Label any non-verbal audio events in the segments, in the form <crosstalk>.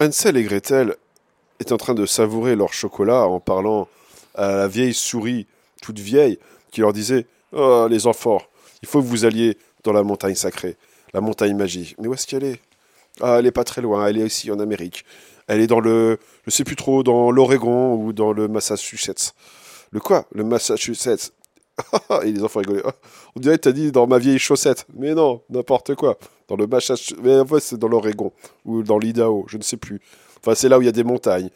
Hansel et Gretel étaient en train de savourer leur chocolat en parlant à la vieille souris, toute vieille, qui leur disait Oh, les enfants, il faut que vous alliez dans la montagne sacrée, la montagne magique. Mais où est-ce qu'elle est? Ah, elle est pas très loin, elle est ici en Amérique. Elle est dans le, je sais plus trop, dans l'Oregon ou dans le Massachusetts. Le quoi? Le Massachusetts <laughs> Et les enfants rigolaient. On dirait que t'as dit dans ma vieille chaussette. Mais non, n'importe quoi. Dans le Massachusetts. En fait, c'est dans l'Oregon. Ou dans l'Idaho, je ne sais plus. Enfin, c'est là où il y a des montagnes.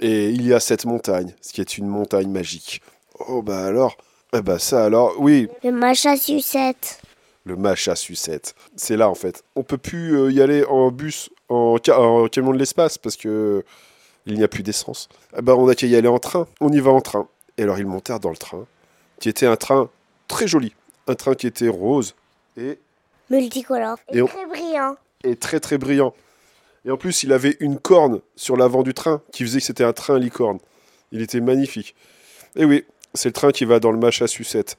Et il y a cette montagne, ce qui est une montagne magique. Oh, bah alors. Eh bah ça alors, oui. Le Massachusetts. Le Massachusetts. C'est là en fait. On peut plus euh, y aller en bus, en, en camion de l'espace parce que il n'y a plus d'essence. Eh ben, on a qu'à y aller en train. On y va en train. Et alors ils montèrent dans le train qui était un train très joli, un train qui était rose et multicolore et, très brillant. Et très très brillant. Et en plus, il avait une corne sur l'avant du train qui faisait que c'était un train licorne. Il était magnifique. Et oui, c'est le train qui va dans le Massachusetts.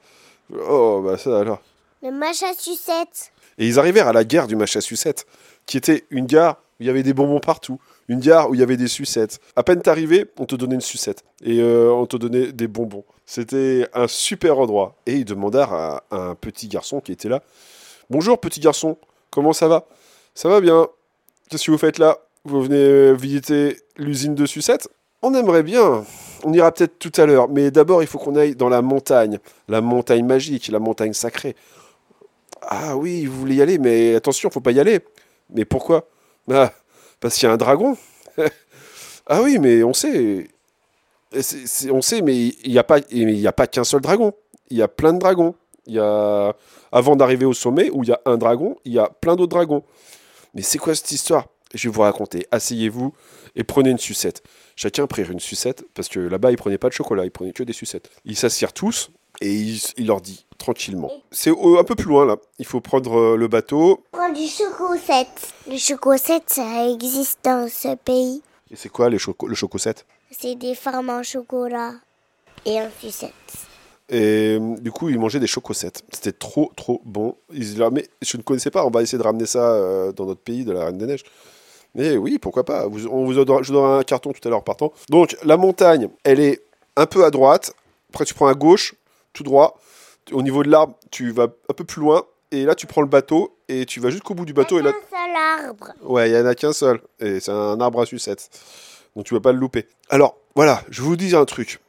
Oh, bah ça alors. Le Massachusetts. Et ils arrivèrent à la gare du Massachusetts, qui était une gare où il y avait des bonbons partout une gare où il y avait des sucettes. À peine t'arrivais, on te donnait une sucette et euh, on te donnait des bonbons. C'était un super endroit. Et ils demandèrent à, un petit garçon qui était là Bonjour petit garçon, comment ça va? Ça va bien. Qu'est-ce que vous faites là? Vous venez visiter l'usine de sucettes On aimerait bien. On ira peut-être tout à l'heure, mais d'abord il faut qu'on aille dans la montagne, la montagne magique, la montagne sacrée. Ah oui, vous voulez y aller, mais attention, faut pas y aller. Mais pourquoi? Ah, parce qu'il y a un dragon. <laughs> ah oui, mais on sait. on sait, mais il n'y a pas qu'un seul dragon. Il y a plein de dragons. Il y a, avant d'arriver au sommet où il y a un dragon, il y a plein d'autres dragons. Mais c'est quoi cette histoire? Je vais vous raconter. Asseyez-vous et prenez une sucette. Chacun prit une sucette parce que là-bas ils prenaient pas de chocolat, ils prenaient que des sucettes. Ils s'assirent tous et il, leur dit tranquillement. C'est un peu plus loin là. Il faut prendre euh, le bateau. Prendre du chocosette. Le chocosette, ça existe dans ce pays. Et c'est quoi les le chocosette C'est des formes en chocolat et en sucette. Et euh, du coup, ils mangeaient des chocosettes. C'était trop, trop bon. Ils, mais je ne connaissais pas. On va essayer de ramener ça euh, dans notre pays, de la Reine des Neiges. Mais oui, pourquoi pas. Vous, on vous je vous donnerai un carton tout à l'heure partant. Donc, la montagne, elle est un peu à droite. Après, tu prends à gauche tout droit. Au niveau de l'arbre, tu vas un peu plus loin. Et là, tu prends le bateau et tu vas jusqu'au bout du bateau. Il y a un seul arbre. Ouais, il n'y en a qu'un seul. Et c'est un arbre à sucette. Donc tu vas pas le louper. Alors, voilà, je vous dis un truc.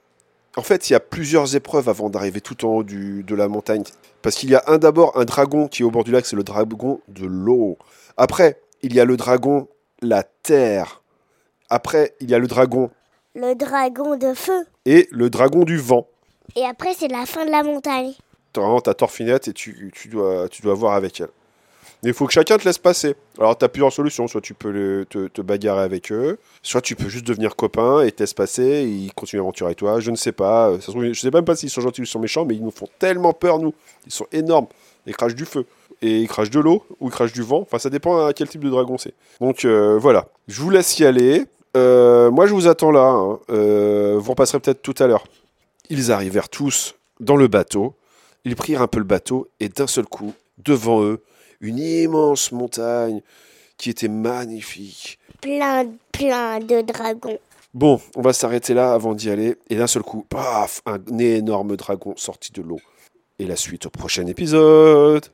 En fait, il y a plusieurs épreuves avant d'arriver tout en haut du, de la montagne. Parce qu'il y a un d'abord un dragon qui est au bord du lac, c'est le dragon de l'eau. Après, il y a le dragon la terre. Après, il y a le dragon. Le dragon de feu. Et le dragon du vent. Et après, c'est la fin de la montagne. Vraiment, ta Torfinette et tu, tu, dois, tu dois voir avec elle. Il faut que chacun te laisse passer. Alors, tu as plusieurs solutions. Soit tu peux te, bagarrer avec eux, soit tu peux juste devenir copain et te laisser passer ils continuent l'aventure avec toi. Je ne sais pas. je ne sais même pas s'ils sont gentils ou sont méchants, mais ils nous font tellement peur, nous. Ils sont énormes. Ils crachent du feu. Et ils crachent de l'eau ou ils crachent du vent. Enfin, ça dépend à quel type de dragon c'est. Donc, euh, voilà. Je vous laisse y aller. Euh, moi, je vous attends là. Hein. Euh, vous repasserez peut-être tout à l'heure. Ils arrivèrent tous dans le bateau, ils prirent un peu le bateau, et d'un seul coup, devant eux, une immense montagne qui était magnifique. Plein, plein de dragons. Bon, on va s'arrêter là avant d'y aller, et d'un seul coup, paf, un énorme dragon sorti de l'eau. Et la suite au prochain épisode.